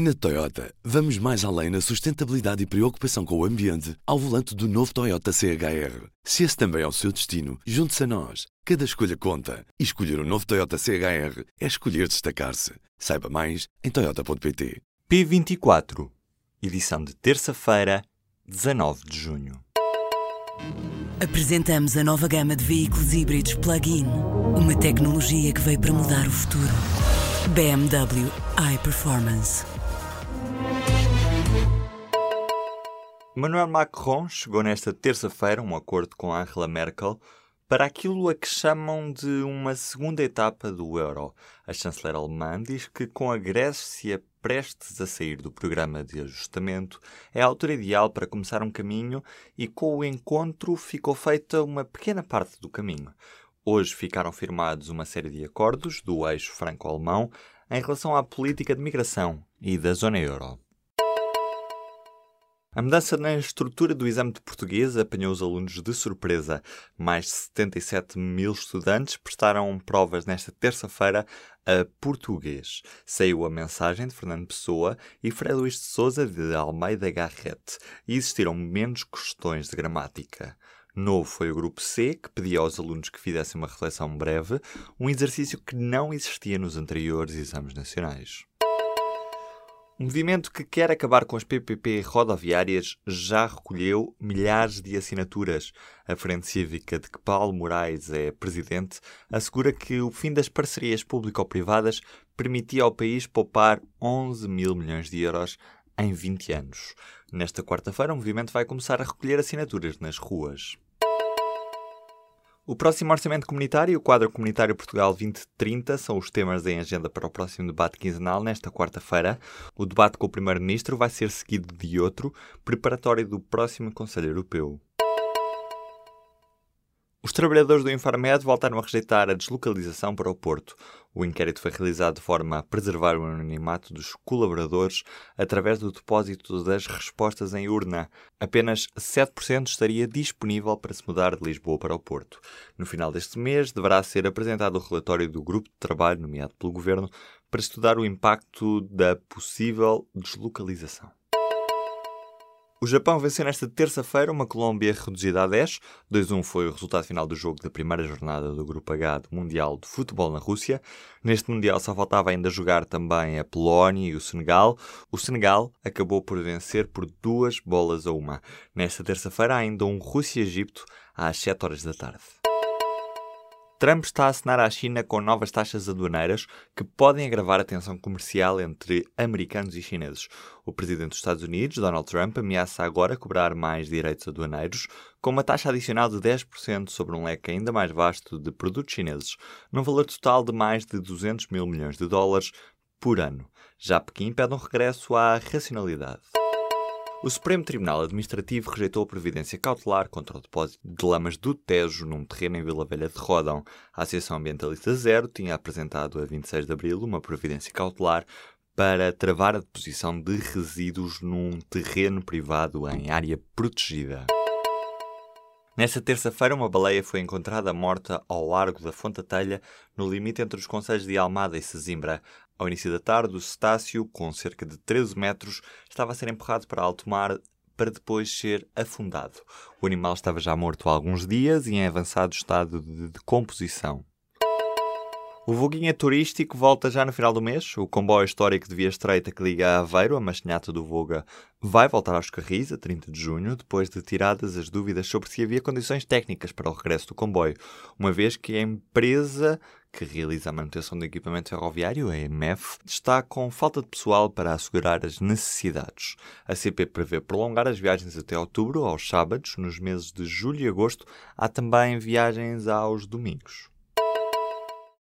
Na Toyota, vamos mais além na sustentabilidade e preocupação com o ambiente ao volante do novo Toyota CHR. Se esse também é o seu destino, junte-se a nós. Cada escolha conta. E escolher o um novo Toyota CHR é escolher destacar-se. Saiba mais em Toyota.pt. P24, edição de terça-feira, 19 de junho. Apresentamos a nova gama de veículos híbridos plug-in. Uma tecnologia que veio para mudar o futuro. BMW iPerformance. Emmanuel Macron chegou nesta terça-feira um acordo com Angela Merkel para aquilo a que chamam de uma segunda etapa do euro. A chanceler alemã diz que, com a Grécia prestes a sair do programa de ajustamento, é a altura ideal para começar um caminho e, com o encontro, ficou feita uma pequena parte do caminho. Hoje ficaram firmados uma série de acordos do eixo franco-alemão em relação à política de migração e da zona euro. A mudança na estrutura do exame de português apanhou os alunos de surpresa. Mais de 77 mil estudantes prestaram provas nesta terça-feira a português. Saiu a mensagem de Fernando Pessoa e Frei Luís de Souza de Almeida Garrett e existiram menos questões de gramática. Novo foi o grupo C, que pedia aos alunos que fizessem uma reflexão breve, um exercício que não existia nos anteriores exames nacionais. Um movimento que quer acabar com as PPP rodoviárias já recolheu milhares de assinaturas. A Frente Cívica de que Paulo Moraes é presidente assegura que o fim das parcerias público-privadas permitia ao país poupar 11 mil milhões de euros em 20 anos. Nesta quarta-feira, o movimento vai começar a recolher assinaturas nas ruas. O próximo Orçamento Comunitário e o Quadro Comunitário Portugal 2030 são os temas em agenda para o próximo debate quinzenal, nesta quarta-feira. O debate com o Primeiro-Ministro vai ser seguido de outro, preparatório do próximo Conselho Europeu. Os trabalhadores do Infarmed voltaram a rejeitar a deslocalização para o Porto. O inquérito foi realizado de forma a preservar o anonimato dos colaboradores através do depósito das respostas em urna. Apenas 7% estaria disponível para se mudar de Lisboa para o Porto. No final deste mês, deverá ser apresentado o relatório do grupo de trabalho nomeado pelo Governo para estudar o impacto da possível deslocalização. O Japão venceu nesta terça-feira uma Colômbia reduzida a 10. 2-1 foi o resultado final do jogo da primeira jornada do Grupo H do Mundial de Futebol na Rússia. Neste Mundial só faltava ainda jogar também a Polónia e o Senegal. O Senegal acabou por vencer por duas bolas a uma. Nesta terça-feira ainda um Rússia-Egipto às 7 horas da tarde. Trump está a assinar à China com novas taxas aduaneiras que podem agravar a tensão comercial entre americanos e chineses. O presidente dos Estados Unidos, Donald Trump, ameaça agora cobrar mais direitos aduaneiros, com uma taxa adicional de 10% sobre um leque ainda mais vasto de produtos chineses, num valor total de mais de 200 mil milhões de dólares por ano. Já Pequim pede um regresso à racionalidade. O Supremo Tribunal Administrativo rejeitou a providência cautelar contra o depósito de lamas do Tejo num terreno em Vila Velha de Rodão. A Associação Ambientalista Zero tinha apresentado a 26 de abril uma providência cautelar para travar a deposição de resíduos num terreno privado em área protegida. Nesta terça-feira, uma baleia foi encontrada morta ao largo da Fonte Telha, no limite entre os concelhos de Almada e Sesimbra. Ao início da tarde, o cetáceo, com cerca de 13 metros, estava a ser empurrado para alto mar para depois ser afundado. O animal estava já morto há alguns dias e em avançado estado de decomposição. O Voguinha Turístico volta já no final do mês. O comboio histórico de Via Estreita que liga a Aveiro, a Machinhata do Voga, vai voltar aos Carris a 30 de junho, depois de tiradas as dúvidas sobre se havia condições técnicas para o regresso do comboio, uma vez que a empresa que realiza a manutenção do equipamento ferroviário, a EMF, está com falta de pessoal para assegurar as necessidades. A CP prevê prolongar as viagens até outubro, aos sábados, nos meses de julho e agosto. Há também viagens aos domingos.